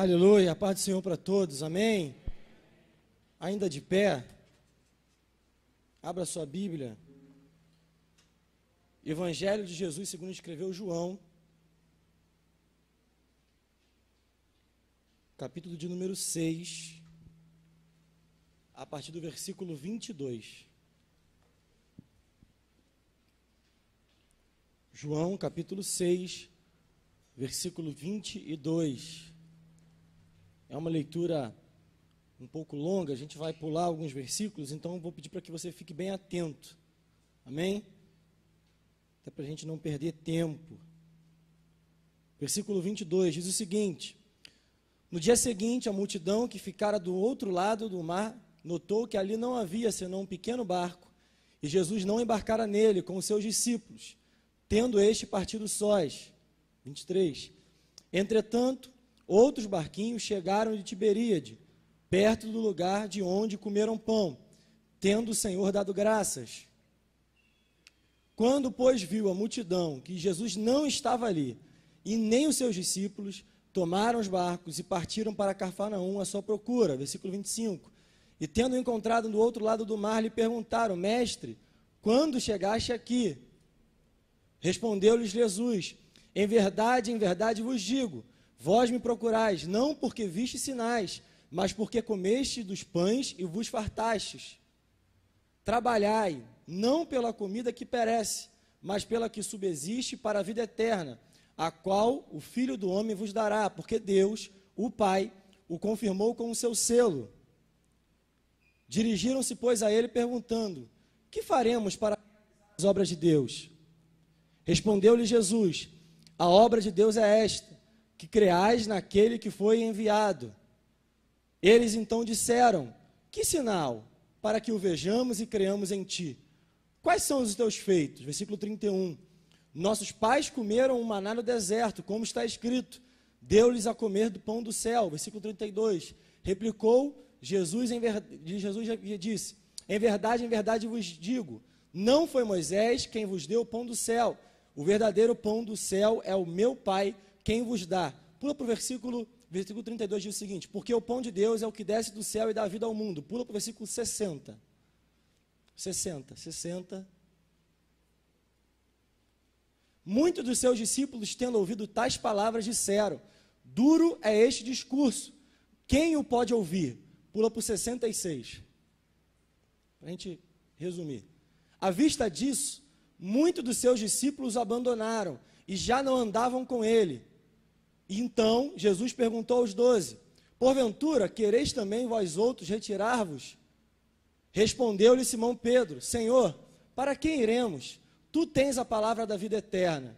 Aleluia, a paz do Senhor para todos, amém? Ainda de pé, abra sua Bíblia. Evangelho de Jesus, segundo escreveu João, capítulo de número 6, a partir do versículo 22. João, capítulo 6, versículo 22. É uma leitura um pouco longa, a gente vai pular alguns versículos, então vou pedir para que você fique bem atento. Amém? Até para a gente não perder tempo. Versículo 22 diz o seguinte: No dia seguinte, a multidão que ficara do outro lado do mar notou que ali não havia senão um pequeno barco, e Jesus não embarcara nele com os seus discípulos, tendo este partido sós. 23. Entretanto, Outros barquinhos chegaram de Tiberíade, perto do lugar de onde comeram pão, tendo o Senhor dado graças. Quando, pois, viu a multidão que Jesus não estava ali, e nem os seus discípulos, tomaram os barcos e partiram para Carfanaum à sua procura. Versículo 25. E tendo encontrado do outro lado do mar, lhe perguntaram: Mestre, quando chegaste aqui? Respondeu-lhes Jesus: Em verdade, em verdade vos digo Vós me procurais, não porque viste sinais, mas porque comeste dos pães e vos fartastes. Trabalhai, não pela comida que perece, mas pela que subsiste para a vida eterna, a qual o Filho do Homem vos dará, porque Deus, o Pai, o confirmou com o seu selo. Dirigiram-se, pois, a ele, perguntando: Que faremos para as obras de Deus? Respondeu-lhe Jesus: A obra de Deus é esta que creais naquele que foi enviado. Eles então disseram: Que sinal para que o vejamos e creamos em ti? Quais são os teus feitos? Versículo 31. Nossos pais comeram um maná no deserto, como está escrito: Deu-lhes a comer do pão do céu. Versículo 32. Replicou Jesus, em ver... Jesus disse: Em verdade, em verdade vos digo: Não foi Moisés quem vos deu o pão do céu. O verdadeiro pão do céu é o meu Pai quem vos dá. Pula para o versículo, versículo 32, diz o seguinte: Porque o pão de Deus é o que desce do céu e dá vida ao mundo. Pula para o versículo 60. 60, 60. Muitos dos seus discípulos, tendo ouvido tais palavras, disseram: Duro é este discurso, quem o pode ouvir? Pula para o 66. Para a gente resumir. À vista disso, muitos dos seus discípulos abandonaram e já não andavam com ele. Então Jesus perguntou aos doze: Porventura, quereis também vós outros retirar-vos? Respondeu-lhe Simão Pedro: Senhor, para quem iremos? Tu tens a palavra da vida eterna.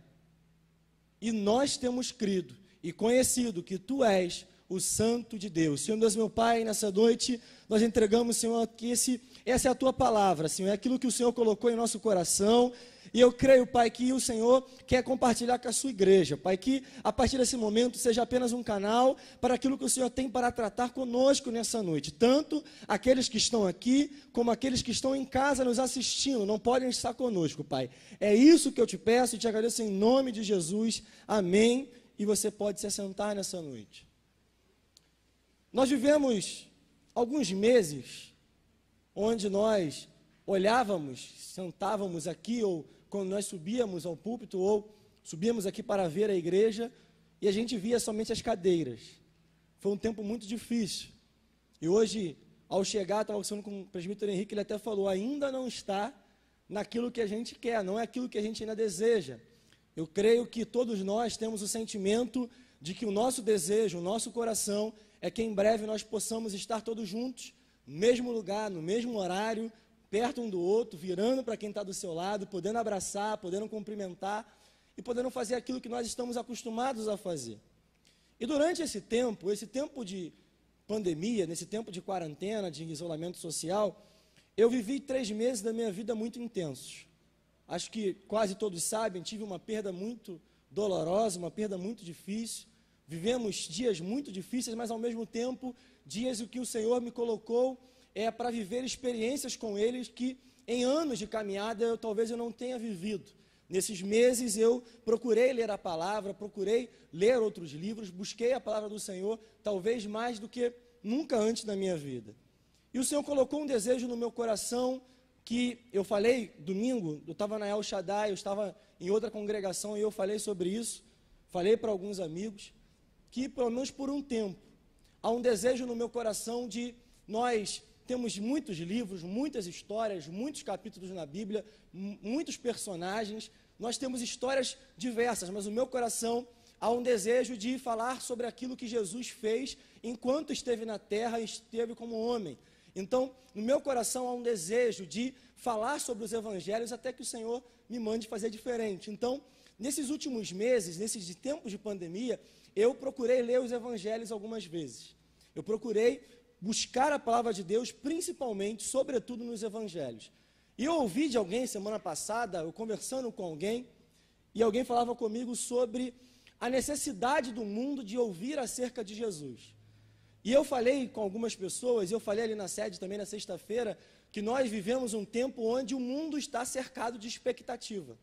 E nós temos crido e conhecido que tu és o Santo de Deus. Senhor Deus, meu Pai, nessa noite nós entregamos, Senhor, que esse, essa é a tua palavra, Senhor, é aquilo que o Senhor colocou em nosso coração e eu creio, Pai, que o Senhor quer compartilhar com a sua igreja. Pai, que a partir desse momento seja apenas um canal para aquilo que o Senhor tem para tratar conosco nessa noite. Tanto aqueles que estão aqui, como aqueles que estão em casa nos assistindo, não podem estar conosco, Pai. É isso que eu te peço e te agradeço em nome de Jesus. Amém. E você pode se assentar nessa noite. Nós vivemos alguns meses onde nós olhávamos, sentávamos aqui ou quando nós subíamos ao púlpito ou subíamos aqui para ver a igreja e a gente via somente as cadeiras. Foi um tempo muito difícil. E hoje, ao chegar, estava conversando com o presbítero Henrique, ele até falou: ainda não está naquilo que a gente quer, não é aquilo que a gente ainda deseja. Eu creio que todos nós temos o sentimento de que o nosso desejo, o nosso coração, é que em breve nós possamos estar todos juntos, no mesmo lugar, no mesmo horário, perto um do outro, virando para quem está do seu lado, podendo abraçar, podendo cumprimentar e podendo fazer aquilo que nós estamos acostumados a fazer. E durante esse tempo, esse tempo de pandemia, nesse tempo de quarentena, de isolamento social, eu vivi três meses da minha vida muito intensos. Acho que quase todos sabem, tive uma perda muito dolorosa, uma perda muito difícil. Vivemos dias muito difíceis, mas ao mesmo tempo, dias em que o Senhor me colocou é para viver experiências com eles que em anos de caminhada eu talvez eu não tenha vivido. Nesses meses eu procurei ler a palavra, procurei ler outros livros, busquei a palavra do Senhor, talvez mais do que nunca antes na minha vida. E o Senhor colocou um desejo no meu coração que eu falei domingo, eu estava na El Shaddai, eu estava em outra congregação e eu falei sobre isso, falei para alguns amigos, que pelo menos por um tempo, há um desejo no meu coração de nós temos muitos livros, muitas histórias, muitos capítulos na Bíblia, muitos personagens, nós temos histórias diversas, mas o meu coração há um desejo de falar sobre aquilo que Jesus fez enquanto esteve na terra e esteve como homem. Então, no meu coração há um desejo de falar sobre os evangelhos até que o Senhor me mande fazer diferente. Então, nesses últimos meses, nesses tempos de pandemia, eu procurei ler os evangelhos algumas vezes. Eu procurei buscar a palavra de Deus, principalmente, sobretudo nos evangelhos. E eu ouvi de alguém semana passada, eu conversando com alguém, e alguém falava comigo sobre a necessidade do mundo de ouvir acerca de Jesus. E eu falei com algumas pessoas, eu falei ali na sede também na sexta-feira, que nós vivemos um tempo onde o mundo está cercado de expectativa.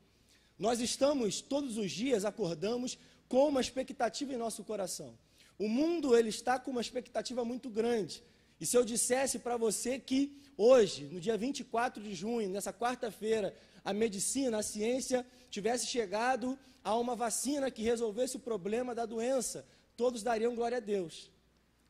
Nós estamos, todos os dias, acordamos com uma expectativa em nosso coração. O mundo ele está com uma expectativa muito grande. E se eu dissesse para você que hoje, no dia 24 de junho, nessa quarta-feira, a medicina, a ciência tivesse chegado a uma vacina que resolvesse o problema da doença, todos dariam glória a Deus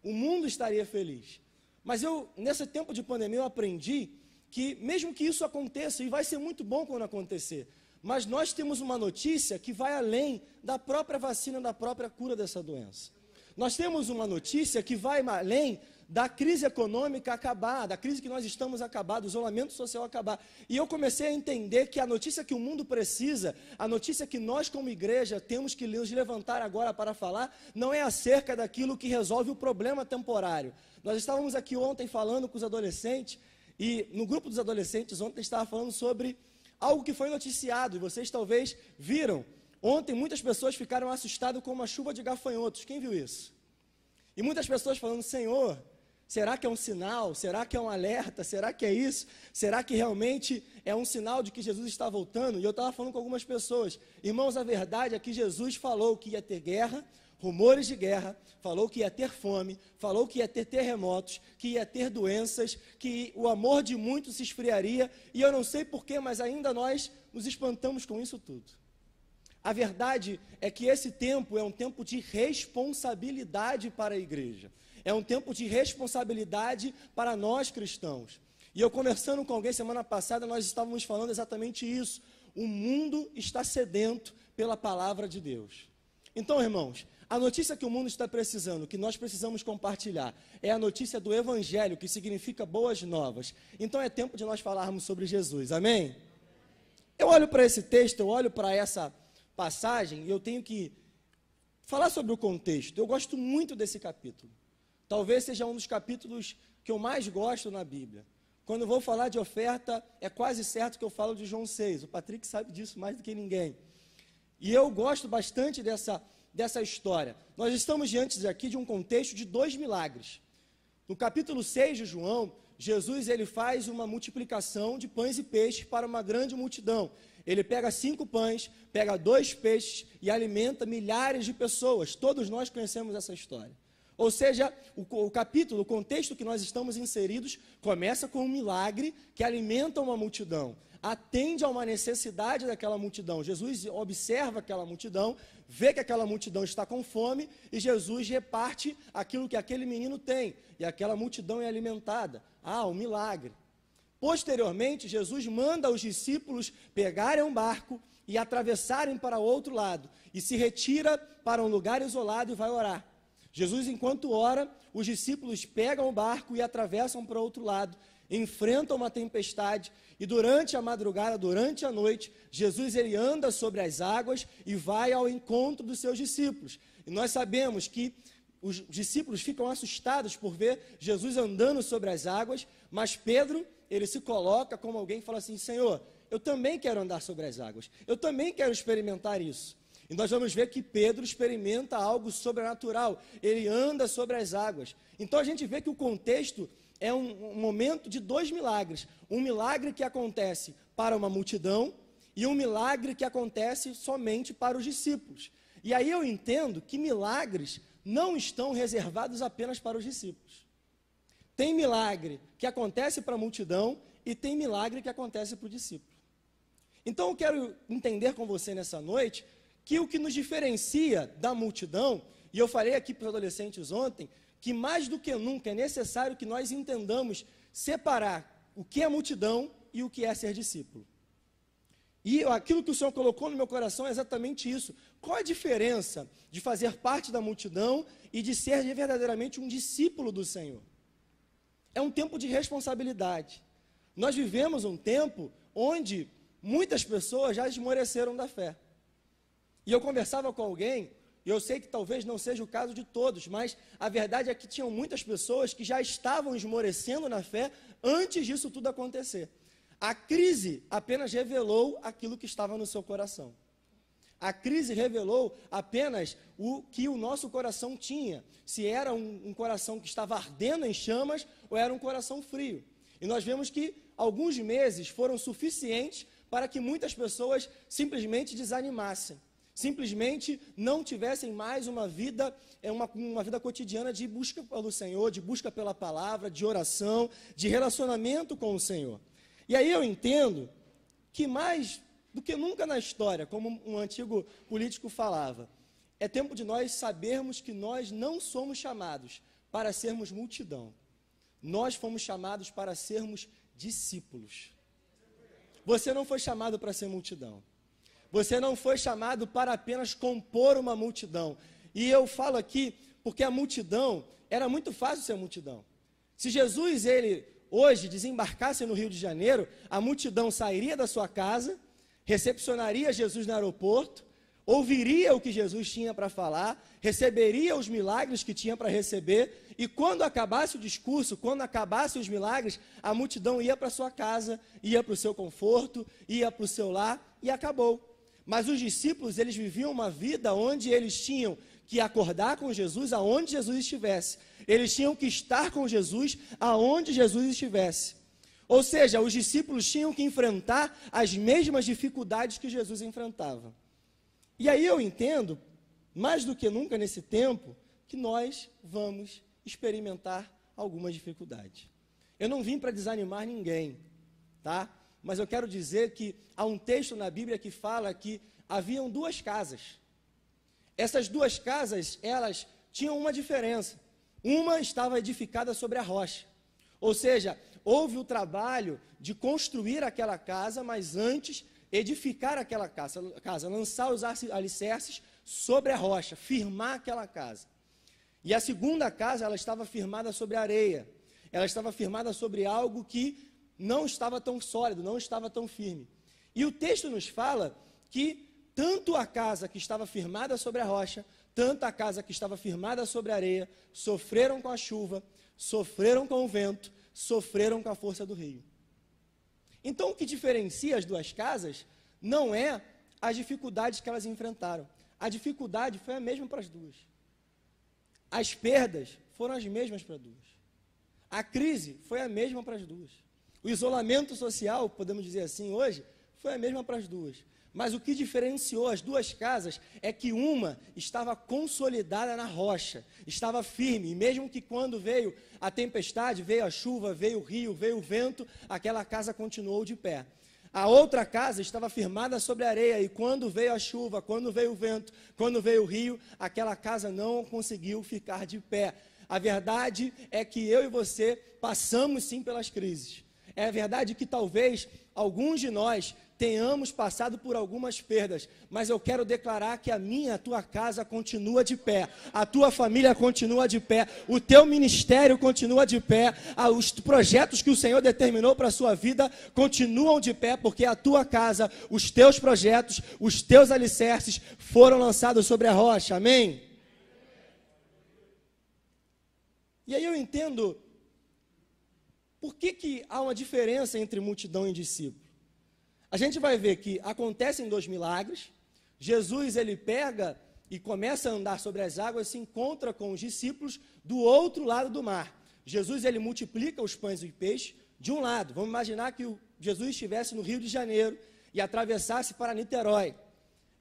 o mundo estaria feliz. Mas eu, nesse tempo de pandemia, eu aprendi que, mesmo que isso aconteça, e vai ser muito bom quando acontecer, mas nós temos uma notícia que vai além da própria vacina, da própria cura dessa doença. Nós temos uma notícia que vai além da crise econômica acabar, da crise que nós estamos acabar, do isolamento social acabar. E eu comecei a entender que a notícia que o mundo precisa, a notícia que nós como igreja temos que nos levantar agora para falar, não é acerca daquilo que resolve o problema temporário. Nós estávamos aqui ontem falando com os adolescentes e no grupo dos adolescentes ontem estava falando sobre algo que foi noticiado e vocês talvez viram. Ontem muitas pessoas ficaram assustadas com uma chuva de gafanhotos. Quem viu isso? E muitas pessoas falando: Senhor, Será que é um sinal? Será que é um alerta? Será que é isso? Será que realmente é um sinal de que Jesus está voltando? E eu estava falando com algumas pessoas. Irmãos, a verdade é que Jesus falou que ia ter guerra, rumores de guerra, falou que ia ter fome, falou que ia ter terremotos, que ia ter doenças, que o amor de muitos se esfriaria. E eu não sei porquê, mas ainda nós nos espantamos com isso tudo. A verdade é que esse tempo é um tempo de responsabilidade para a igreja é um tempo de responsabilidade para nós cristãos. E eu conversando com alguém semana passada, nós estávamos falando exatamente isso. O mundo está sedento pela palavra de Deus. Então, irmãos, a notícia que o mundo está precisando, que nós precisamos compartilhar, é a notícia do Evangelho, que significa boas novas. Então é tempo de nós falarmos sobre Jesus, amém? Eu olho para esse texto, eu olho para essa passagem eu tenho que falar sobre o contexto. Eu gosto muito desse capítulo. Talvez seja um dos capítulos que eu mais gosto na Bíblia. Quando eu vou falar de oferta, é quase certo que eu falo de João 6. O Patrick sabe disso mais do que ninguém. E eu gosto bastante dessa, dessa história. Nós estamos diante aqui de um contexto de dois milagres. No capítulo 6 de João, Jesus ele faz uma multiplicação de pães e peixes para uma grande multidão. Ele pega cinco pães, pega dois peixes e alimenta milhares de pessoas. Todos nós conhecemos essa história. Ou seja, o, o, capítulo, o contexto que nós estamos inseridos, começa com um milagre que alimenta uma multidão, atende a uma necessidade daquela multidão. Jesus observa aquela multidão, vê que aquela multidão está com fome e Jesus reparte aquilo que aquele menino tem, e aquela multidão é alimentada. Ah, um milagre. Posteriormente, Jesus manda os discípulos pegarem um barco e atravessarem para outro lado, e se retira para um lugar isolado e vai orar. Jesus, enquanto ora, os discípulos pegam o barco e atravessam para outro lado, enfrentam uma tempestade e durante a madrugada, durante a noite, Jesus ele anda sobre as águas e vai ao encontro dos seus discípulos. E nós sabemos que os discípulos ficam assustados por ver Jesus andando sobre as águas, mas Pedro, ele se coloca como alguém que fala assim: Senhor, eu também quero andar sobre as águas, eu também quero experimentar isso. E nós vamos ver que Pedro experimenta algo sobrenatural, ele anda sobre as águas. Então a gente vê que o contexto é um, um momento de dois milagres: um milagre que acontece para uma multidão e um milagre que acontece somente para os discípulos. E aí eu entendo que milagres não estão reservados apenas para os discípulos. Tem milagre que acontece para a multidão e tem milagre que acontece para o discípulo. Então eu quero entender com você nessa noite que o que nos diferencia da multidão, e eu falei aqui para os adolescentes ontem, que mais do que nunca é necessário que nós entendamos separar o que é multidão e o que é ser discípulo. E aquilo que o Senhor colocou no meu coração é exatamente isso. Qual a diferença de fazer parte da multidão e de ser verdadeiramente um discípulo do Senhor? É um tempo de responsabilidade. Nós vivemos um tempo onde muitas pessoas já esmoreceram da fé. E eu conversava com alguém, e eu sei que talvez não seja o caso de todos, mas a verdade é que tinham muitas pessoas que já estavam esmorecendo na fé antes disso tudo acontecer. A crise apenas revelou aquilo que estava no seu coração. A crise revelou apenas o que o nosso coração tinha, se era um, um, coração que estava ardendo em chamas ou era um coração frio. E nós vemos que alguns meses foram suficientes para que muitas pessoas simplesmente desanimassem, simplesmente não tivessem mais uma vida, é uma, uma vida cotidiana de busca pelo Senhor, de busca pela palavra, de oração, de relacionamento com o Senhor. E aí eu entendo que mais do que nunca na história, como um antigo político falava, é tempo de nós sabermos que nós não somos chamados para sermos multidão. Nós fomos chamados para sermos discípulos. Você não foi chamado para ser multidão. Você não foi chamado para apenas compor uma multidão. E eu falo aqui porque a multidão era muito fácil ser multidão. Se Jesus ele hoje desembarcasse no Rio de Janeiro, a multidão sairia da sua casa, recepcionaria Jesus no aeroporto, ouviria o que Jesus tinha para falar, receberia os milagres que tinha para receber, e quando acabasse o discurso, quando acabasse os milagres, a multidão ia para sua casa, ia para o seu conforto, ia para o seu lar e acabou. Mas os discípulos, eles viviam uma vida onde eles tinham que acordar com Jesus aonde Jesus estivesse. Eles tinham que estar com Jesus aonde Jesus estivesse. Ou seja, os discípulos tinham que enfrentar as mesmas dificuldades que Jesus enfrentava. E aí eu entendo, mais do que nunca nesse tempo, que nós vamos experimentar algumas dificuldades. Eu não vim para desanimar ninguém, tá? Mas eu quero dizer que há um texto na Bíblia que fala que haviam duas casas. Essas duas casas, elas tinham uma diferença. Uma estava edificada sobre a rocha. Ou seja, houve o trabalho de construir aquela casa, mas antes edificar aquela casa, casa lançar os alicerces sobre a rocha, firmar aquela casa. E a segunda casa, ela estava firmada sobre areia. Ela estava firmada sobre algo que não estava tão sólido, não estava tão firme. E o texto nos fala que tanto a casa que estava firmada sobre a rocha, tanto a casa que estava firmada sobre a areia, sofreram com a chuva, sofreram com o vento, sofreram com a força do rio. Então, o que diferencia as duas casas não é as dificuldades que elas enfrentaram. A dificuldade foi a mesma para as duas. As perdas foram as mesmas para as duas. A crise foi a mesma para as duas. O isolamento social, podemos dizer assim hoje, foi a mesma para as duas. Mas o que diferenciou as duas casas é que uma estava consolidada na rocha, estava firme, e mesmo que quando veio a tempestade, veio a chuva, veio o rio, veio o vento, aquela casa continuou de pé. A outra casa estava firmada sobre a areia, e quando veio a chuva, quando veio o vento, quando veio o rio, aquela casa não conseguiu ficar de pé. A verdade é que eu e você passamos sim pelas crises. É verdade que talvez alguns de nós tenhamos passado por algumas perdas, mas eu quero declarar que a minha, a tua casa continua de pé, a tua família continua de pé, o teu ministério continua de pé, os projetos que o Senhor determinou para a sua vida continuam de pé, porque a tua casa, os teus projetos, os teus alicerces foram lançados sobre a rocha, amém? E aí eu entendo por que, que há uma diferença entre multidão e discípulo a gente vai ver que acontecem dois milagres. Jesus ele pega e começa a andar sobre as águas, se encontra com os discípulos do outro lado do mar. Jesus ele multiplica os pães e peixes de um lado. Vamos imaginar que o Jesus estivesse no Rio de Janeiro e atravessasse para Niterói.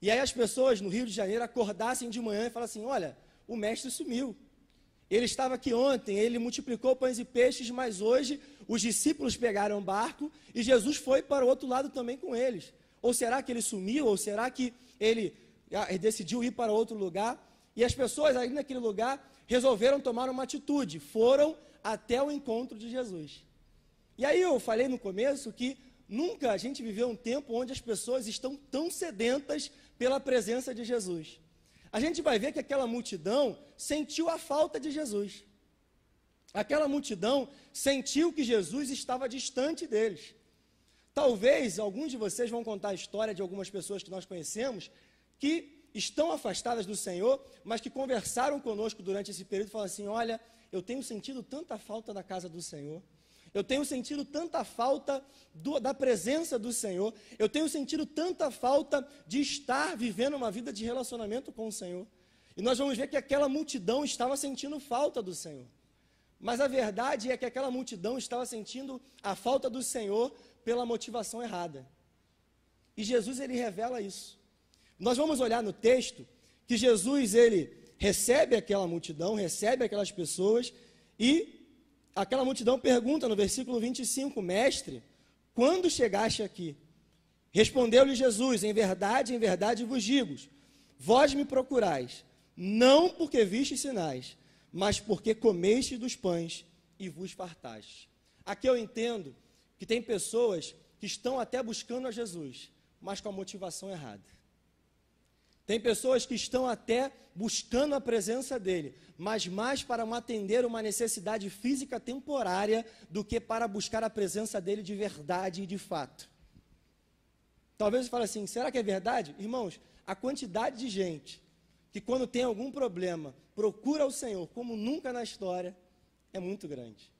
E aí as pessoas no Rio de Janeiro acordassem de manhã e falassem: Olha, o mestre sumiu. Ele estava aqui ontem, ele multiplicou pães e peixes, mas hoje os discípulos pegaram o barco e Jesus foi para o outro lado também com eles. Ou será que ele sumiu? Ou será que ele ah, decidiu ir para outro lugar? E as pessoas aí naquele lugar resolveram tomar uma atitude, foram até o encontro de Jesus. E aí eu falei no começo que nunca a gente viveu um tempo onde as pessoas estão tão sedentas pela presença de Jesus. A gente vai ver que aquela multidão sentiu a falta de Jesus. Aquela multidão sentiu que Jesus estava distante deles. Talvez alguns de vocês vão contar a história de algumas pessoas que nós conhecemos que estão afastadas do Senhor, mas que conversaram conosco durante esse período e falaram assim: Olha, eu tenho sentido tanta falta da casa do Senhor. Eu tenho sentido tanta falta do, da presença do Senhor. Eu tenho sentido tanta falta de estar vivendo uma vida de relacionamento com o Senhor. E nós vamos ver que aquela multidão estava sentindo falta do Senhor. Mas a verdade é que aquela multidão estava sentindo a falta do Senhor pela motivação errada. E Jesus ele revela isso. Nós vamos olhar no texto que Jesus ele recebe aquela multidão, recebe aquelas pessoas e aquela multidão pergunta no versículo 25: Mestre, quando chegaste aqui? Respondeu-lhe Jesus: Em verdade, em verdade vos digo: Vós me procurais, não porque vistes sinais, mas porque comeste dos pães e vos fartaste. Aqui eu entendo que tem pessoas que estão até buscando a Jesus, mas com a motivação errada. Tem pessoas que estão até buscando a presença dele, mas mais para atender uma necessidade física temporária do que para buscar a presença dele de verdade e de fato. Talvez você fale assim: será que é verdade? Irmãos, a quantidade de gente que, quando tem algum problema, procura o Senhor como nunca na história, é muito grande.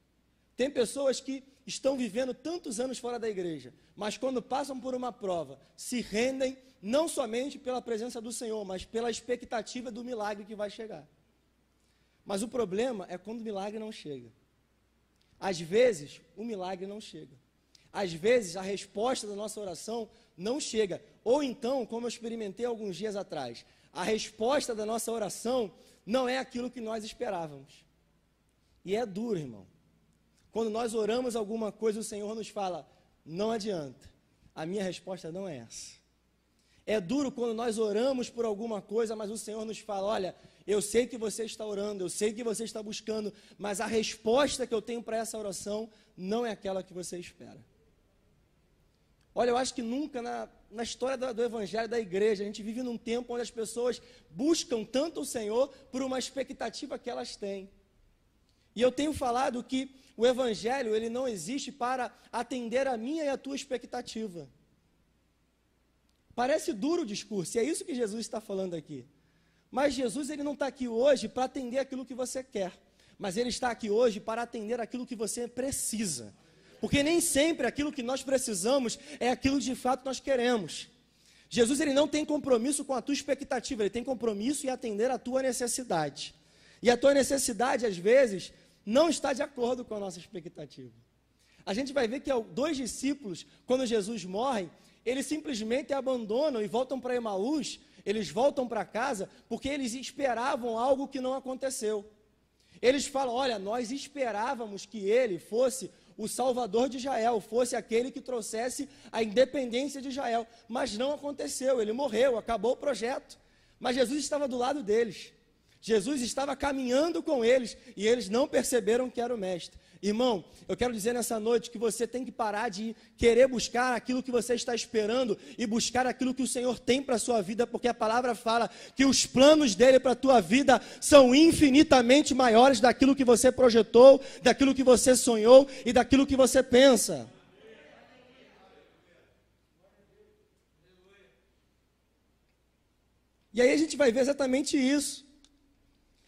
Tem pessoas que estão vivendo tantos anos fora da igreja, mas quando passam por uma prova, se rendem não somente pela presença do Senhor, mas pela expectativa do milagre que vai chegar. Mas o problema é quando o milagre não chega. Às vezes, o milagre não chega. Às vezes, a resposta da nossa oração não chega. Ou então, como eu experimentei alguns dias atrás, a resposta da nossa oração não é aquilo que nós esperávamos. E é duro, irmão. Quando nós oramos alguma coisa, o Senhor nos fala: não adianta, a minha resposta não é essa. É duro quando nós oramos por alguma coisa, mas o Senhor nos fala: olha, eu sei que você está orando, eu sei que você está buscando, mas a resposta que eu tenho para essa oração não é aquela que você espera. Olha, eu acho que nunca na, na história do, do Evangelho da igreja, a gente vive num tempo onde as pessoas buscam tanto o Senhor por uma expectativa que elas têm. E eu tenho falado que o Evangelho ele não existe para atender a minha e a tua expectativa. Parece duro o discurso, e é isso que Jesus está falando aqui. Mas Jesus ele não está aqui hoje para atender aquilo que você quer, mas ele está aqui hoje para atender aquilo que você precisa. Porque nem sempre aquilo que nós precisamos é aquilo que de fato nós queremos. Jesus ele não tem compromisso com a tua expectativa, ele tem compromisso em atender a tua necessidade. E a tua necessidade, às vezes, não está de acordo com a nossa expectativa. A gente vai ver que dois discípulos, quando Jesus morre, eles simplesmente abandonam e voltam para Emaús, eles voltam para casa porque eles esperavam algo que não aconteceu. Eles falam: olha, nós esperávamos que ele fosse o salvador de Israel, fosse aquele que trouxesse a independência de Israel, mas não aconteceu, ele morreu, acabou o projeto. Mas Jesus estava do lado deles. Jesus estava caminhando com eles e eles não perceberam que era o mestre. Irmão, eu quero dizer nessa noite que você tem que parar de querer buscar aquilo que você está esperando e buscar aquilo que o Senhor tem para a sua vida, porque a palavra fala que os planos dele para a tua vida são infinitamente maiores daquilo que você projetou, daquilo que você sonhou e daquilo que você pensa. E aí a gente vai ver exatamente isso.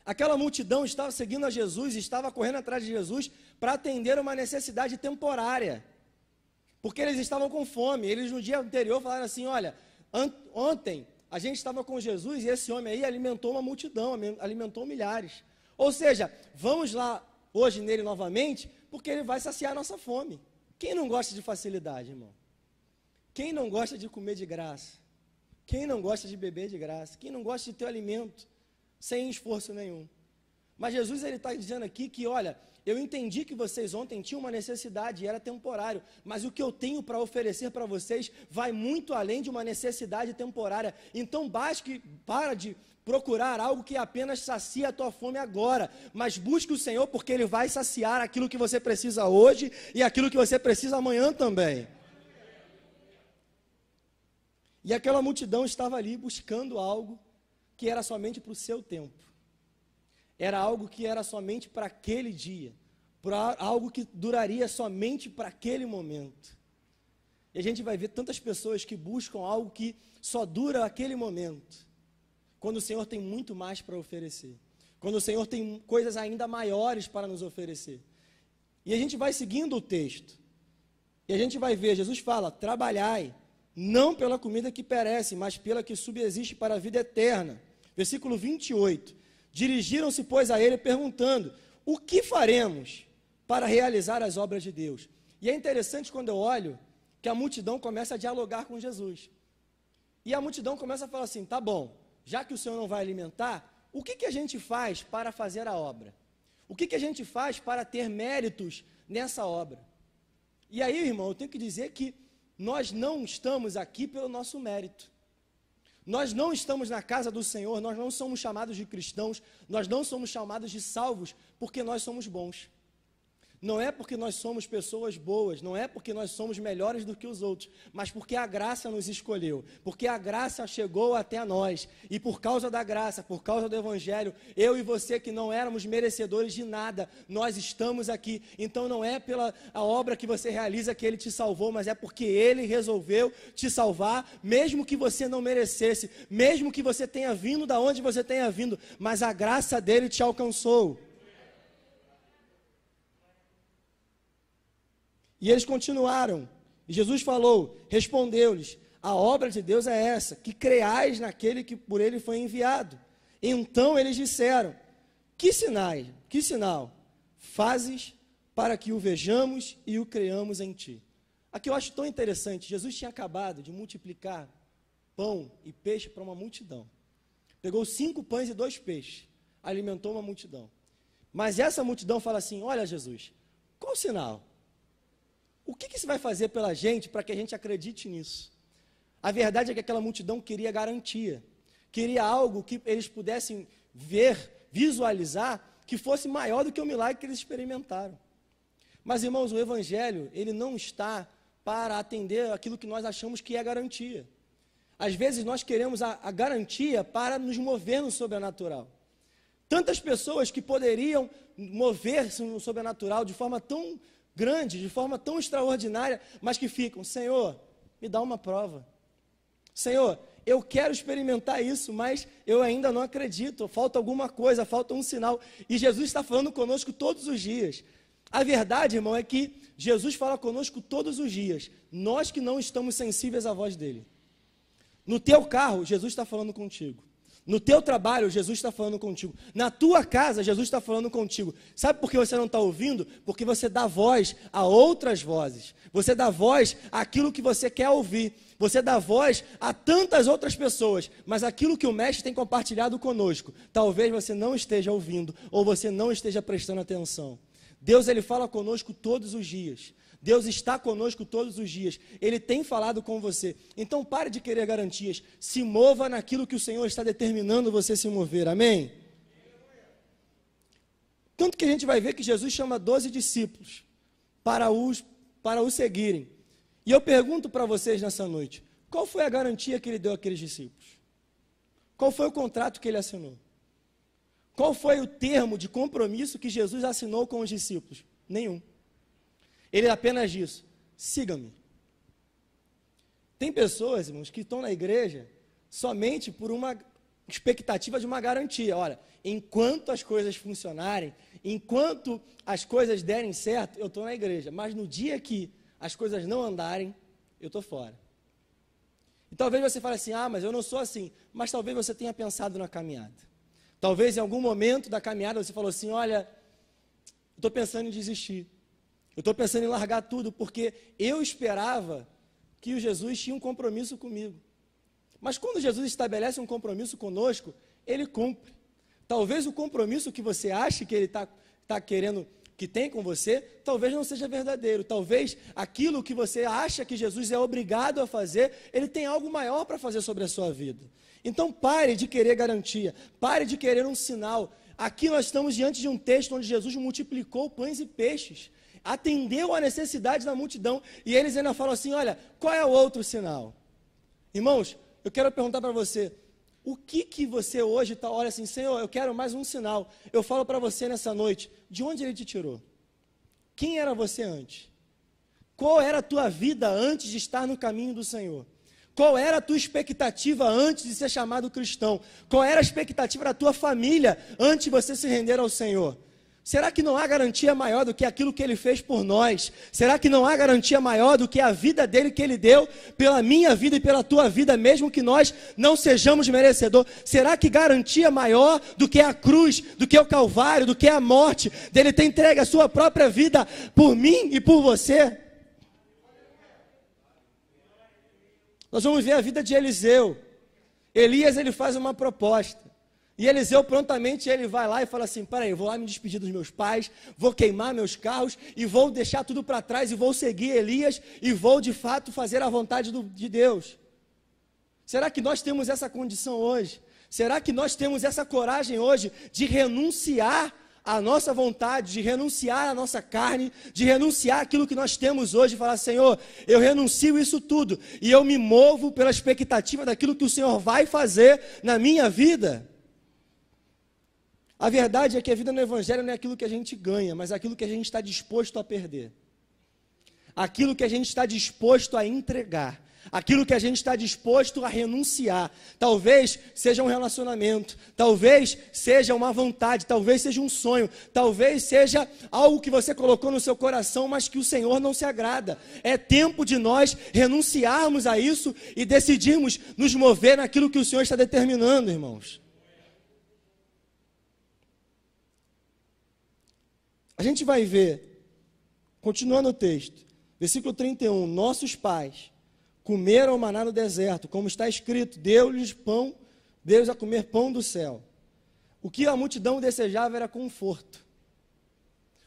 Aquela multidão estava seguindo a Jesus, estava correndo atrás de Jesus para atender uma necessidade temporária. Porque eles estavam com fome. Eles no dia anterior falaram assim: olha, ontem a gente estava com Jesus e esse homem aí alimentou uma multidão, alimentou milhares. Ou seja, vamos lá hoje nele novamente, porque ele vai saciar a nossa fome. Quem não gosta de facilidade, irmão? Quem não gosta de comer de graça? Quem não gosta de beber de graça? Quem não gosta de ter alimento sem esforço nenhum? Mas Jesus ele está dizendo aqui que, olha, eu entendi que vocês ontem tinham uma necessidade e era temporário, mas o que eu tenho para oferecer para vocês vai muito além de uma necessidade temporária. Então, basque, para de procurar algo que apenas sacia a tua fome agora, mas busque o Senhor porque Ele vai saciar aquilo que você precisa hoje e aquilo que você precisa amanhã também. E aquela multidão estava ali buscando algo que era somente para o seu tempo era algo que era somente para aquele dia, para algo que duraria somente para aquele momento. E a gente vai ver tantas pessoas que buscam algo que só dura aquele momento, quando o Senhor tem muito mais para oferecer, quando o Senhor tem coisas ainda maiores para nos oferecer. E a gente vai seguindo o texto, e a gente vai ver, Jesus fala: trabalhai, não pela comida que perece, mas pela que subsiste para a vida eterna. Versículo 28. Dirigiram-se, pois, a ele perguntando: O que faremos para realizar as obras de Deus? E é interessante quando eu olho que a multidão começa a dialogar com Jesus. E a multidão começa a falar assim: tá bom, já que o Senhor não vai alimentar, o que, que a gente faz para fazer a obra? O que, que a gente faz para ter méritos nessa obra? E aí, irmão, eu tenho que dizer que nós não estamos aqui pelo nosso mérito. Nós não estamos na casa do Senhor, nós não somos chamados de cristãos, nós não somos chamados de salvos porque nós somos bons. Não é porque nós somos pessoas boas, não é porque nós somos melhores do que os outros, mas porque a graça nos escolheu, porque a graça chegou até nós, e por causa da graça, por causa do Evangelho, eu e você que não éramos merecedores de nada, nós estamos aqui. Então não é pela a obra que você realiza que Ele te salvou, mas é porque Ele resolveu te salvar, mesmo que você não merecesse, mesmo que você tenha vindo da onde você tenha vindo, mas a graça dele te alcançou. E eles continuaram. E Jesus falou, respondeu-lhes: A obra de Deus é essa, que creais naquele que por ele foi enviado. Então eles disseram: Que sinais, que sinal fazes para que o vejamos e o creamos em ti? Aqui eu acho tão interessante. Jesus tinha acabado de multiplicar pão e peixe para uma multidão. Pegou cinco pães e dois peixes, alimentou uma multidão. Mas essa multidão fala assim: Olha, Jesus, qual sinal? O que, que você vai fazer pela gente para que a gente acredite nisso? A verdade é que aquela multidão queria garantia, queria algo que eles pudessem ver, visualizar, que fosse maior do que o milagre que eles experimentaram. Mas, irmãos, o Evangelho, ele não está para atender aquilo que nós achamos que é garantia. Às vezes nós queremos a, a garantia para nos mover no sobrenatural. Tantas pessoas que poderiam mover-se no sobrenatural de forma tão grande, de forma tão extraordinária, mas que ficam: Senhor, me dá uma prova. Senhor, eu quero experimentar isso, mas eu ainda não acredito. Falta alguma coisa, falta um sinal. E Jesus está falando conosco todos os dias. A verdade, irmão, é que Jesus fala conosco todos os dias. Nós que não estamos sensíveis à voz dele. No teu carro, Jesus está falando contigo. No teu trabalho, Jesus está falando contigo. Na tua casa, Jesus está falando contigo. Sabe por que você não está ouvindo? Porque você dá voz a outras vozes. Você dá voz àquilo que você quer ouvir. Você dá voz a tantas outras pessoas. Mas aquilo que o Mestre tem compartilhado conosco, talvez você não esteja ouvindo ou você não esteja prestando atenção. Deus ele fala conosco todos os dias. Deus está conosco todos os dias. Ele tem falado com você. Então pare de querer garantias. Se mova naquilo que o Senhor está determinando você se mover. Amém? Tanto que a gente vai ver que Jesus chama 12 discípulos para os, para os seguirem. E eu pergunto para vocês nessa noite: qual foi a garantia que ele deu àqueles discípulos? Qual foi o contrato que ele assinou? Qual foi o termo de compromisso que Jesus assinou com os discípulos? Nenhum. Ele apenas diz: siga-me. Tem pessoas, irmãos, que estão na igreja somente por uma expectativa de uma garantia. Olha, enquanto as coisas funcionarem, enquanto as coisas derem certo, eu estou na igreja. Mas no dia que as coisas não andarem, eu estou fora. E talvez você fale assim: ah, mas eu não sou assim. Mas talvez você tenha pensado na caminhada. Talvez em algum momento da caminhada você falou assim: olha, estou pensando em desistir. Eu estou pensando em largar tudo, porque eu esperava que Jesus tinha um compromisso comigo. Mas quando Jesus estabelece um compromisso conosco, ele cumpre. Talvez o compromisso que você acha que ele está tá querendo que tem com você, talvez não seja verdadeiro. Talvez aquilo que você acha que Jesus é obrigado a fazer, ele tem algo maior para fazer sobre a sua vida. Então pare de querer garantia, pare de querer um sinal. Aqui nós estamos diante de um texto onde Jesus multiplicou pães e peixes, atendeu a necessidade da multidão, e eles ainda falam assim: olha, qual é o outro sinal? Irmãos, eu quero perguntar para você, o que que você hoje está, olha assim, Senhor, eu quero mais um sinal. Eu falo para você nessa noite, de onde ele te tirou? Quem era você antes? Qual era a tua vida antes de estar no caminho do Senhor? Qual era a tua expectativa antes de ser chamado cristão? Qual era a expectativa da tua família antes de você se render ao Senhor? Será que não há garantia maior do que aquilo que ele fez por nós? Será que não há garantia maior do que a vida dele que ele deu pela minha vida e pela tua vida, mesmo que nós não sejamos merecedores? Será que garantia maior do que a cruz, do que o Calvário, do que a morte, dele ter entregue a sua própria vida por mim e por você? Nós vamos ver a vida de Eliseu. Elias ele faz uma proposta. E Eliseu prontamente ele vai lá e fala assim: peraí, vou lá me despedir dos meus pais, vou queimar meus carros e vou deixar tudo para trás e vou seguir Elias e vou de fato fazer a vontade do, de Deus. Será que nós temos essa condição hoje? Será que nós temos essa coragem hoje de renunciar à nossa vontade, de renunciar à nossa carne, de renunciar aquilo que nós temos hoje e falar: Senhor, eu renuncio isso tudo e eu me movo pela expectativa daquilo que o Senhor vai fazer na minha vida? A verdade é que a vida no Evangelho não é aquilo que a gente ganha, mas aquilo que a gente está disposto a perder. Aquilo que a gente está disposto a entregar. Aquilo que a gente está disposto a renunciar. Talvez seja um relacionamento, talvez seja uma vontade, talvez seja um sonho, talvez seja algo que você colocou no seu coração, mas que o Senhor não se agrada. É tempo de nós renunciarmos a isso e decidirmos nos mover naquilo que o Senhor está determinando, irmãos. A gente vai ver, continuando o texto, versículo 31, nossos pais comeram o maná no deserto, como está escrito, deu-lhes pão, deu-lhes a comer pão do céu. O que a multidão desejava era conforto.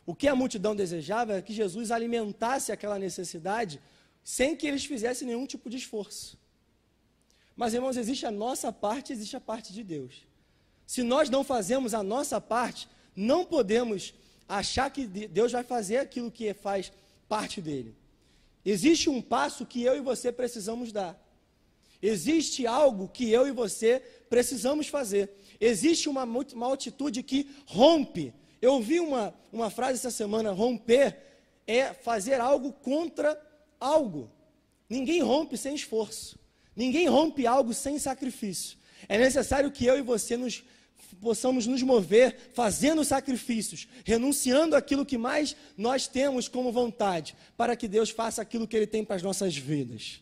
O que a multidão desejava era que Jesus alimentasse aquela necessidade sem que eles fizessem nenhum tipo de esforço. Mas, irmãos, existe a nossa parte, existe a parte de Deus. Se nós não fazemos a nossa parte, não podemos achar que Deus vai fazer aquilo que faz parte dele. Existe um passo que eu e você precisamos dar. Existe algo que eu e você precisamos fazer. Existe uma, uma atitude que rompe. Eu ouvi uma, uma frase essa semana: romper é fazer algo contra algo. Ninguém rompe sem esforço. Ninguém rompe algo sem sacrifício. É necessário que eu e você nos possamos nos mover fazendo sacrifícios, renunciando aquilo que mais nós temos como vontade, para que Deus faça aquilo que Ele tem para as nossas vidas.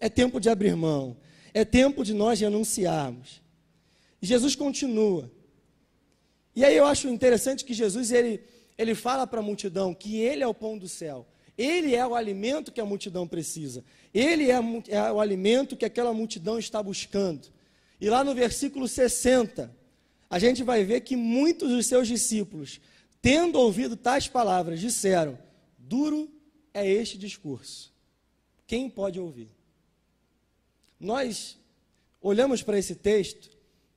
É tempo de abrir mão, é tempo de nós renunciarmos. Jesus continua. E aí eu acho interessante que Jesus ele, ele fala para a multidão que Ele é o pão do céu. Ele é o alimento que a multidão precisa. Ele é, é o alimento que aquela multidão está buscando. E lá no versículo 60, a gente vai ver que muitos dos seus discípulos, tendo ouvido tais palavras, disseram: Duro é este discurso. Quem pode ouvir? Nós olhamos para esse texto,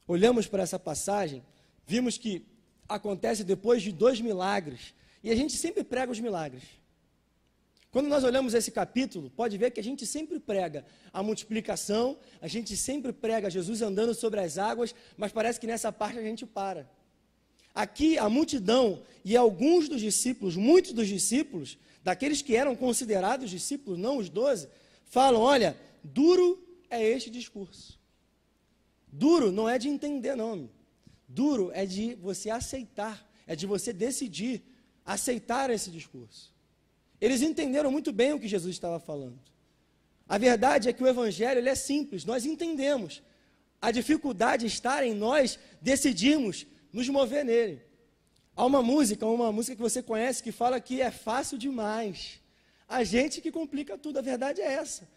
olhamos para essa passagem, vimos que acontece depois de dois milagres, e a gente sempre prega os milagres. Quando nós olhamos esse capítulo, pode ver que a gente sempre prega a multiplicação, a gente sempre prega Jesus andando sobre as águas, mas parece que nessa parte a gente para. Aqui a multidão e alguns dos discípulos, muitos dos discípulos, daqueles que eram considerados discípulos, não os doze, falam: olha, duro é este discurso. Duro não é de entender, não. Duro é de você aceitar, é de você decidir aceitar esse discurso. Eles entenderam muito bem o que Jesus estava falando. A verdade é que o evangelho é simples, nós entendemos. A dificuldade está em nós decidirmos nos mover nele. Há uma música, uma música que você conhece que fala que é fácil demais. A gente que complica tudo, a verdade é essa.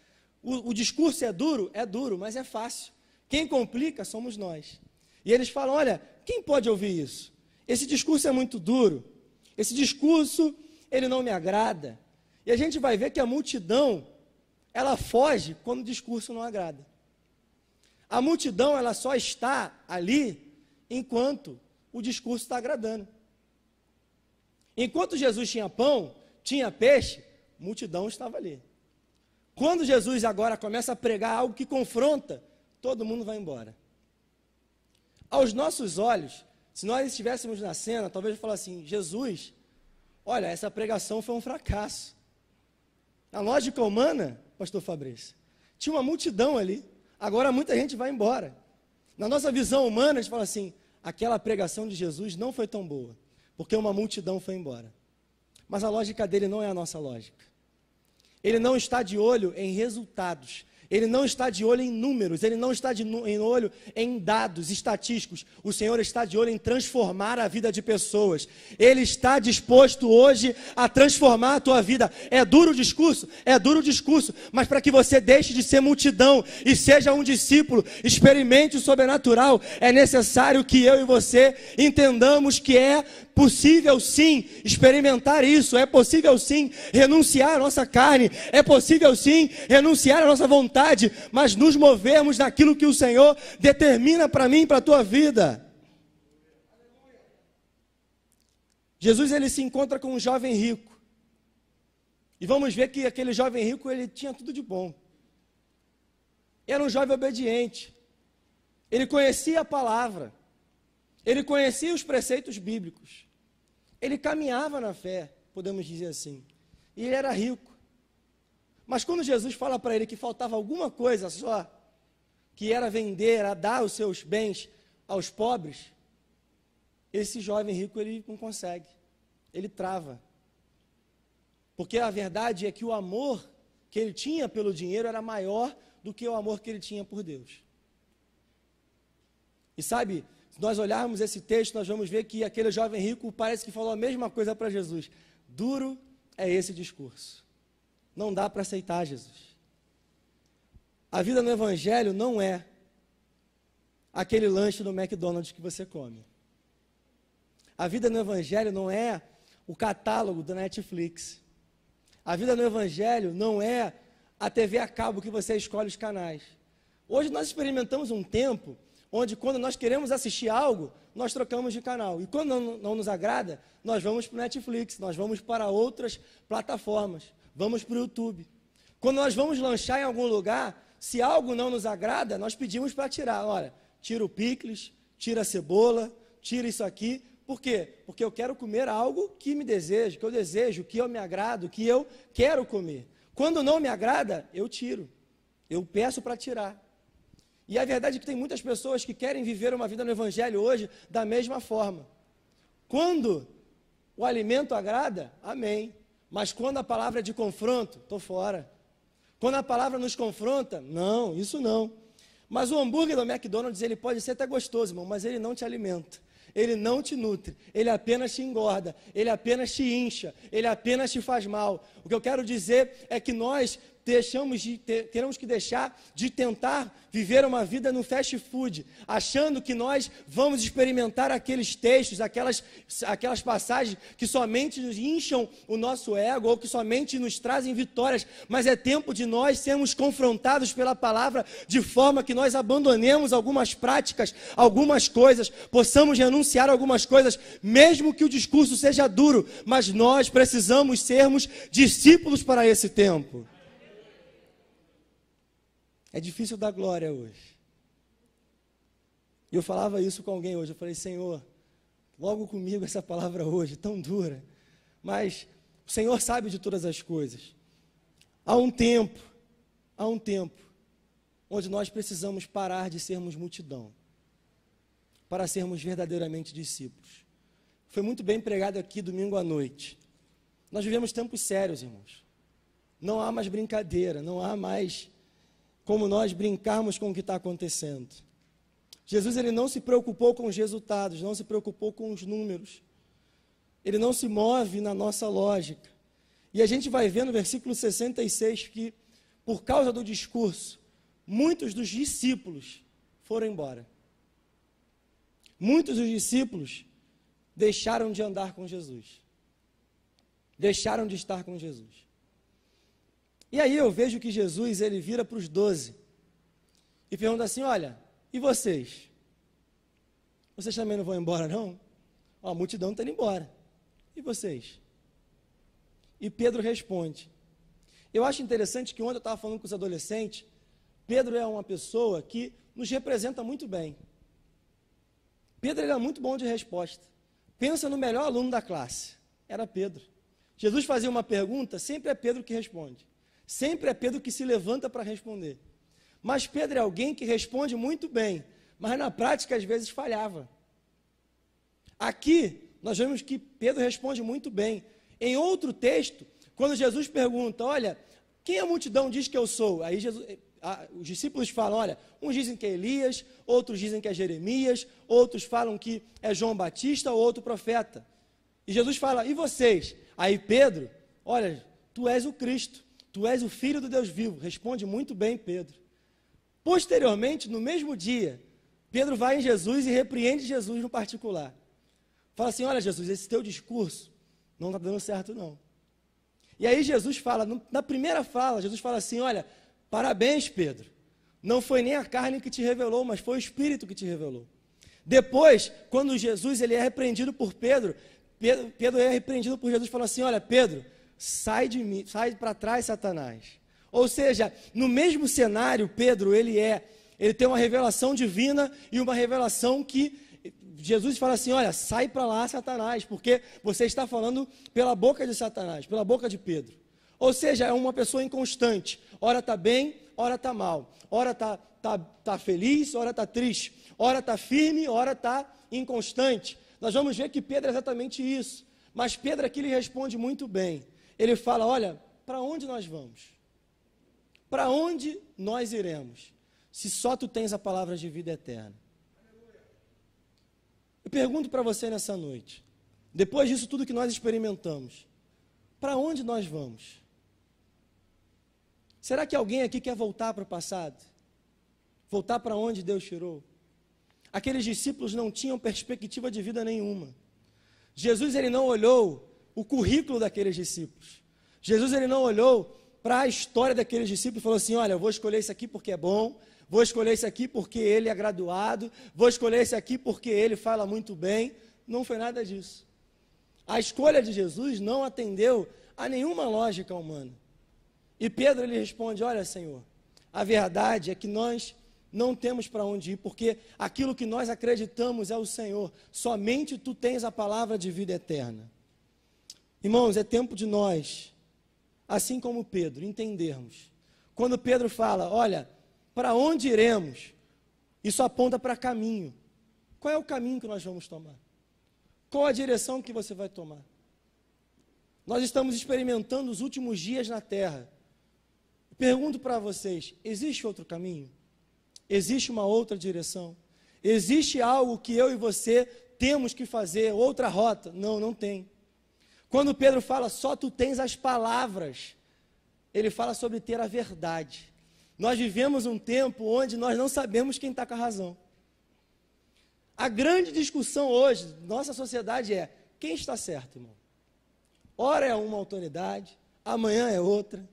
O, o discurso é duro? É duro, mas é fácil. Quem complica somos nós. E eles falam: olha, quem pode ouvir isso? Esse discurso é muito duro. Esse discurso, ele não me agrada. E a gente vai ver que a multidão, ela foge quando o discurso não agrada. A multidão, ela só está ali enquanto o discurso está agradando. Enquanto Jesus tinha pão, tinha peixe, multidão estava ali. Quando Jesus agora começa a pregar algo que confronta, todo mundo vai embora. Aos nossos olhos, se nós estivéssemos na cena, talvez eu falar assim: Jesus, olha, essa pregação foi um fracasso. Na lógica humana, pastor Fabrício, tinha uma multidão ali, agora muita gente vai embora. Na nossa visão humana, a gente fala assim: aquela pregação de Jesus não foi tão boa, porque uma multidão foi embora. Mas a lógica dele não é a nossa lógica. Ele não está de olho em resultados, ele não está de olho em números, ele não está de em olho em dados estatísticos. O Senhor está de olho em transformar a vida de pessoas. Ele está disposto hoje a transformar a tua vida. É duro o discurso? É duro o discurso, mas para que você deixe de ser multidão e seja um discípulo, experimente o sobrenatural, é necessário que eu e você entendamos que é possível sim experimentar isso, é possível sim renunciar à nossa carne, é possível sim renunciar à nossa vontade, mas nos movermos naquilo que o Senhor determina para mim, para a tua vida. Jesus ele se encontra com um jovem rico. E vamos ver que aquele jovem rico ele tinha tudo de bom. Era um jovem obediente. Ele conhecia a palavra. Ele conhecia os preceitos bíblicos. Ele caminhava na fé, podemos dizer assim. E ele era rico. Mas quando Jesus fala para ele que faltava alguma coisa só, que era vender, a dar os seus bens aos pobres, esse jovem rico ele não consegue. Ele trava. Porque a verdade é que o amor que ele tinha pelo dinheiro era maior do que o amor que ele tinha por Deus. E sabe, se nós olharmos esse texto, nós vamos ver que aquele jovem rico parece que falou a mesma coisa para Jesus. Duro é esse discurso. Não dá para aceitar Jesus. A vida no Evangelho não é aquele lanche no McDonald's que você come. A vida no Evangelho não é o catálogo da Netflix. A vida no Evangelho não é a TV a cabo que você escolhe os canais. Hoje nós experimentamos um tempo onde quando nós queremos assistir algo, nós trocamos de canal. E quando não, não nos agrada, nós vamos para o Netflix, nós vamos para outras plataformas, vamos para o YouTube. Quando nós vamos lanchar em algum lugar, se algo não nos agrada, nós pedimos para tirar. Olha, tira o picles, tira a cebola, tira isso aqui. Por quê? Porque eu quero comer algo que me desejo, que eu desejo, que eu me agrado, que eu quero comer. Quando não me agrada, eu tiro. Eu peço para tirar. E a verdade é que tem muitas pessoas que querem viver uma vida no Evangelho hoje da mesma forma. Quando o alimento agrada, amém. Mas quando a palavra é de confronto, estou fora. Quando a palavra nos confronta, não, isso não. Mas o hambúrguer do McDonald's, ele pode ser até gostoso, irmão, mas ele não te alimenta. Ele não te nutre, ele apenas te engorda, ele apenas te incha, ele apenas te faz mal. O que eu quero dizer é que nós deixamos de ter, teremos que deixar de tentar viver uma vida no fast food, achando que nós vamos experimentar aqueles textos, aquelas, aquelas passagens que somente nos incham o nosso ego ou que somente nos trazem vitórias, mas é tempo de nós sermos confrontados pela palavra de forma que nós abandonemos algumas práticas, algumas coisas, possamos renunciar a algumas coisas, mesmo que o discurso seja duro, mas nós precisamos sermos discípulos para esse tempo. É difícil dar glória hoje. E eu falava isso com alguém hoje. Eu falei, Senhor, logo comigo essa palavra hoje, tão dura. Mas o Senhor sabe de todas as coisas. Há um tempo, há um tempo, onde nós precisamos parar de sermos multidão, para sermos verdadeiramente discípulos. Foi muito bem pregado aqui domingo à noite. Nós vivemos tempos sérios, irmãos. Não há mais brincadeira, não há mais como nós brincarmos com o que está acontecendo. Jesus ele não se preocupou com os resultados, não se preocupou com os números. Ele não se move na nossa lógica. E a gente vai ver no versículo 66 que por causa do discurso, muitos dos discípulos foram embora. Muitos dos discípulos deixaram de andar com Jesus. Deixaram de estar com Jesus. E aí eu vejo que Jesus ele vira para os doze e pergunta assim: Olha, e vocês? Vocês também não vão embora, não? Ó, a multidão está indo embora. E vocês? E Pedro responde. Eu acho interessante que ontem eu estava falando com os adolescentes. Pedro é uma pessoa que nos representa muito bem. Pedro era muito bom de resposta. Pensa no melhor aluno da classe. Era Pedro. Jesus fazia uma pergunta, sempre é Pedro que responde. Sempre é Pedro que se levanta para responder. Mas Pedro é alguém que responde muito bem, mas na prática às vezes falhava. Aqui nós vemos que Pedro responde muito bem. Em outro texto, quando Jesus pergunta: Olha, quem a multidão diz que eu sou? Aí Jesus, os discípulos falam: olha, uns dizem que é Elias, outros dizem que é Jeremias, outros falam que é João Batista ou outro profeta. E Jesus fala: e vocês? Aí Pedro, olha, tu és o Cristo, tu és o Filho do Deus vivo. Responde muito bem, Pedro. Posteriormente, no mesmo dia, Pedro vai em Jesus e repreende Jesus no particular. Fala assim: olha, Jesus, esse teu discurso não está dando certo, não. E aí Jesus fala, na primeira fala, Jesus fala assim: olha Parabéns, Pedro. Não foi nem a carne que te revelou, mas foi o Espírito que te revelou. Depois, quando Jesus ele é repreendido por Pedro, Pedro, Pedro é repreendido por Jesus, falou assim: Olha, Pedro, sai de mim, sai para trás, Satanás. Ou seja, no mesmo cenário, Pedro ele é, ele tem uma revelação divina e uma revelação que Jesus fala assim: Olha, sai para lá, Satanás, porque você está falando pela boca de Satanás, pela boca de Pedro. Ou seja, é uma pessoa inconstante. Ora está bem, ora está mal. Ora está tá, tá feliz, ora está triste. Ora está firme, ora está inconstante. Nós vamos ver que Pedro é exatamente isso. Mas Pedro aqui lhe responde muito bem. Ele fala: Olha, para onde nós vamos? Para onde nós iremos? Se só tu tens a palavra de vida eterna. Eu pergunto para você nessa noite, depois disso tudo que nós experimentamos, para onde nós vamos? Será que alguém aqui quer voltar para o passado? Voltar para onde Deus tirou? Aqueles discípulos não tinham perspectiva de vida nenhuma. Jesus ele não olhou o currículo daqueles discípulos. Jesus ele não olhou para a história daqueles discípulos e falou assim: "Olha, eu vou escolher esse aqui porque é bom, vou escolher esse aqui porque ele é graduado, vou escolher esse aqui porque ele fala muito bem". Não foi nada disso. A escolha de Jesus não atendeu a nenhuma lógica humana. E Pedro lhe responde: Olha, Senhor, a verdade é que nós não temos para onde ir, porque aquilo que nós acreditamos é o Senhor, somente tu tens a palavra de vida eterna. Irmãos, é tempo de nós, assim como Pedro, entendermos. Quando Pedro fala, olha, para onde iremos? Isso aponta para caminho. Qual é o caminho que nós vamos tomar? Qual a direção que você vai tomar? Nós estamos experimentando os últimos dias na terra. Pergunto para vocês: existe outro caminho? Existe uma outra direção? Existe algo que eu e você temos que fazer, outra rota? Não, não tem. Quando Pedro fala só tu tens as palavras, ele fala sobre ter a verdade. Nós vivemos um tempo onde nós não sabemos quem está com a razão. A grande discussão hoje, nossa sociedade é: quem está certo, irmão? Ora é uma autoridade, amanhã é outra.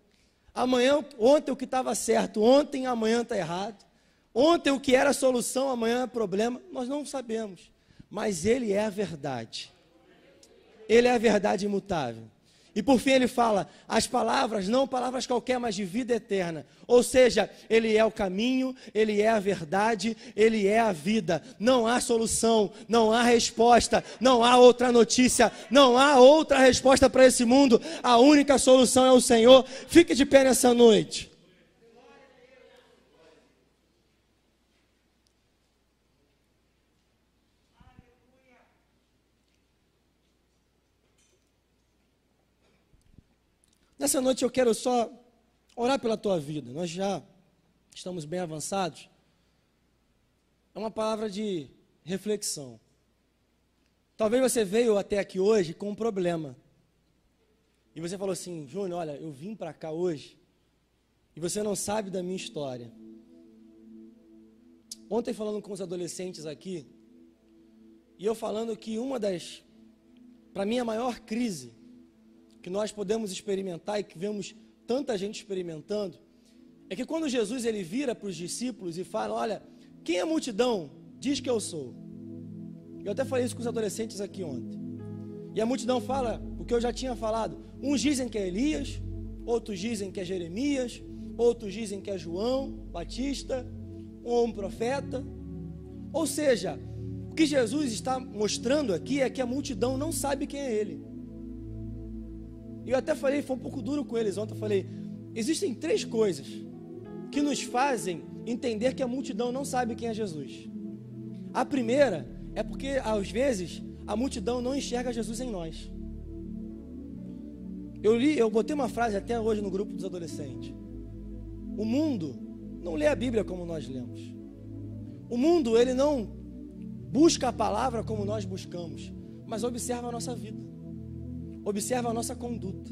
Amanhã, ontem o que estava certo, ontem, amanhã está errado. Ontem o que era solução, amanhã é problema. Nós não sabemos. Mas Ele é a verdade. Ele é a verdade imutável. E por fim ele fala: as palavras, não palavras qualquer, mas de vida eterna. Ou seja, ele é o caminho, ele é a verdade, ele é a vida. Não há solução, não há resposta, não há outra notícia, não há outra resposta para esse mundo. A única solução é o Senhor. Fique de pé nessa noite. Nessa noite eu quero só orar pela tua vida. Nós já estamos bem avançados. É uma palavra de reflexão. Talvez você veio até aqui hoje com um problema. E você falou assim, Júnior, olha, eu vim para cá hoje e você não sabe da minha história. Ontem falando com os adolescentes aqui, e eu falando que uma das, para mim, a maior crise que nós podemos experimentar e que vemos tanta gente experimentando, é que quando Jesus ele vira para os discípulos e fala: Olha, quem é a multidão diz que eu sou. Eu até falei isso com os adolescentes aqui ontem. E a multidão fala o que eu já tinha falado. Uns dizem que é Elias, outros dizem que é Jeremias, outros dizem que é João Batista, ou um profeta. Ou seja, o que Jesus está mostrando aqui é que a multidão não sabe quem é ele. E eu até falei, foi um pouco duro com eles ontem, eu falei, existem três coisas que nos fazem entender que a multidão não sabe quem é Jesus. A primeira é porque, às vezes, a multidão não enxerga Jesus em nós. Eu li, eu botei uma frase até hoje no grupo dos adolescentes. O mundo não lê a Bíblia como nós lemos. O mundo, ele não busca a palavra como nós buscamos, mas observa a nossa vida. Observa a nossa conduta.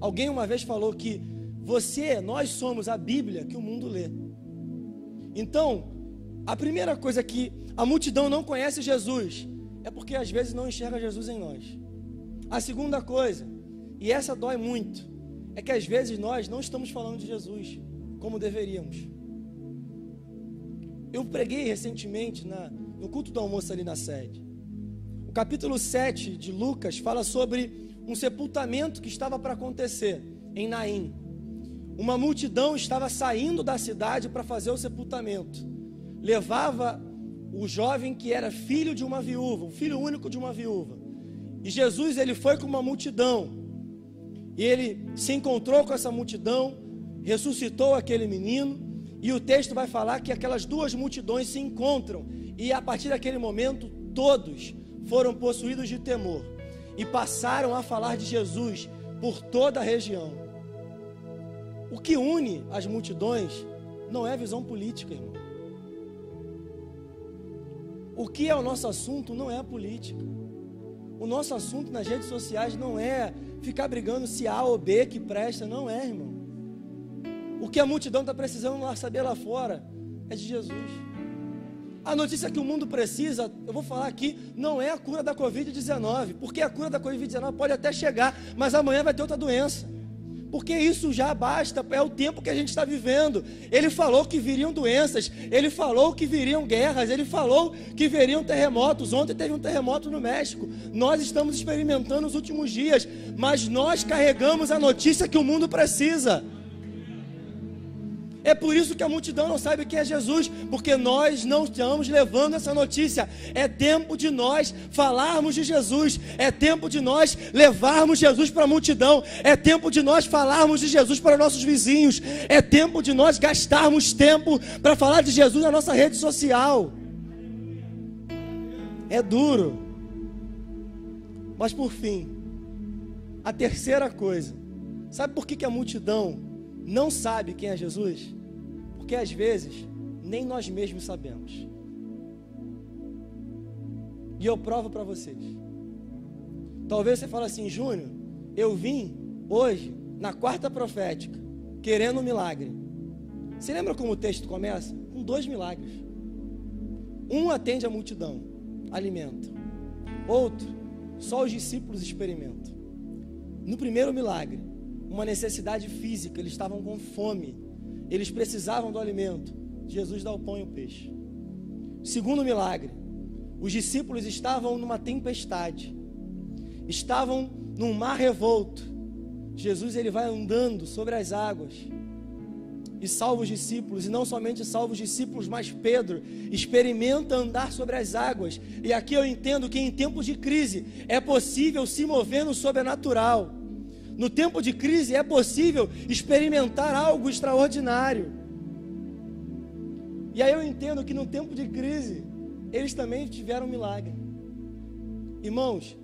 Alguém uma vez falou que você, nós somos a Bíblia que o mundo lê. Então, a primeira coisa que a multidão não conhece Jesus é porque às vezes não enxerga Jesus em nós. A segunda coisa, e essa dói muito, é que às vezes nós não estamos falando de Jesus como deveríamos. Eu preguei recentemente na, no culto do almoço ali na sede. O capítulo 7 de Lucas fala sobre um sepultamento que estava para acontecer em Naim. Uma multidão estava saindo da cidade para fazer o sepultamento. Levava o jovem que era filho de uma viúva, o filho único de uma viúva. E Jesus ele foi com uma multidão. E ele se encontrou com essa multidão, ressuscitou aquele menino, e o texto vai falar que aquelas duas multidões se encontram, e a partir daquele momento todos foram possuídos de temor e passaram a falar de Jesus por toda a região. O que une as multidões não é visão política, irmão. O que é o nosso assunto não é a política. O nosso assunto nas redes sociais não é ficar brigando se A ou B que presta, não é, irmão. O que a multidão está precisando saber lá fora é de Jesus. A notícia que o mundo precisa, eu vou falar aqui, não é a cura da Covid-19, porque a cura da Covid-19 pode até chegar, mas amanhã vai ter outra doença porque isso já basta, é o tempo que a gente está vivendo. Ele falou que viriam doenças, ele falou que viriam guerras, ele falou que viriam terremotos. Ontem teve um terremoto no México. Nós estamos experimentando os últimos dias, mas nós carregamos a notícia que o mundo precisa. É por isso que a multidão não sabe quem é Jesus, porque nós não estamos levando essa notícia. É tempo de nós falarmos de Jesus, é tempo de nós levarmos Jesus para a multidão, é tempo de nós falarmos de Jesus para nossos vizinhos, é tempo de nós gastarmos tempo para falar de Jesus na nossa rede social. É duro. Mas por fim, a terceira coisa, sabe por que, que a multidão não sabe quem é Jesus? Porque às vezes nem nós mesmos sabemos. E eu provo para vocês. Talvez você fale assim, Júnior, eu vim hoje na quarta profética, querendo um milagre. Você lembra como o texto começa? Com dois milagres. Um atende a multidão, alimenta. Outro, só os discípulos experimentam. No primeiro milagre, uma necessidade física, eles estavam com fome. Eles precisavam do alimento. Jesus dá o pão e o peixe. Segundo milagre, os discípulos estavam numa tempestade. Estavam num mar revolto. Jesus ele vai andando sobre as águas e salva os discípulos, e não somente salva os discípulos, mas Pedro experimenta andar sobre as águas. E aqui eu entendo que em tempos de crise é possível se mover no sobrenatural. No tempo de crise é possível experimentar algo extraordinário. E aí eu entendo que no tempo de crise eles também tiveram um milagre. Irmãos,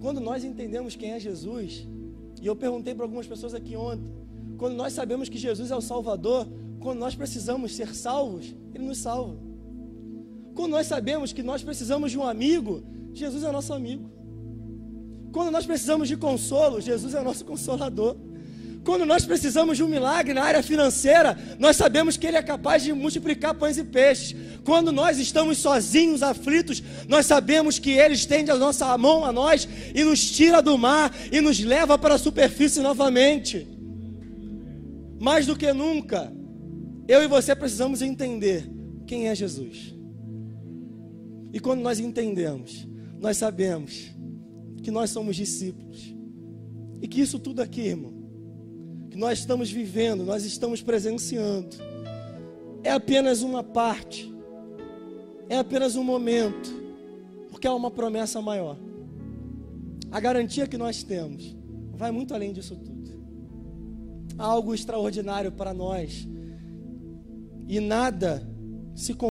quando nós entendemos quem é Jesus, e eu perguntei para algumas pessoas aqui ontem, quando nós sabemos que Jesus é o Salvador, quando nós precisamos ser salvos, Ele nos salva. Quando nós sabemos que nós precisamos de um amigo, Jesus é nosso amigo. Quando nós precisamos de consolo, Jesus é nosso consolador. quando nós precisamos de um milagre na área financeira, nós sabemos que Ele é capaz de multiplicar pães e peixes. Quando nós estamos sozinhos, aflitos, nós sabemos que Ele estende a nossa mão a nós e nos tira do mar e nos leva para a superfície novamente. Mais do que nunca, eu e você precisamos entender quem é Jesus. E quando nós entendemos, nós sabemos que nós somos discípulos. E que isso tudo aqui, irmão, que nós estamos vivendo, nós estamos presenciando, é apenas uma parte, é apenas um momento, porque há uma promessa maior. A garantia que nós temos vai muito além disso tudo. Há algo extraordinário para nós. E nada se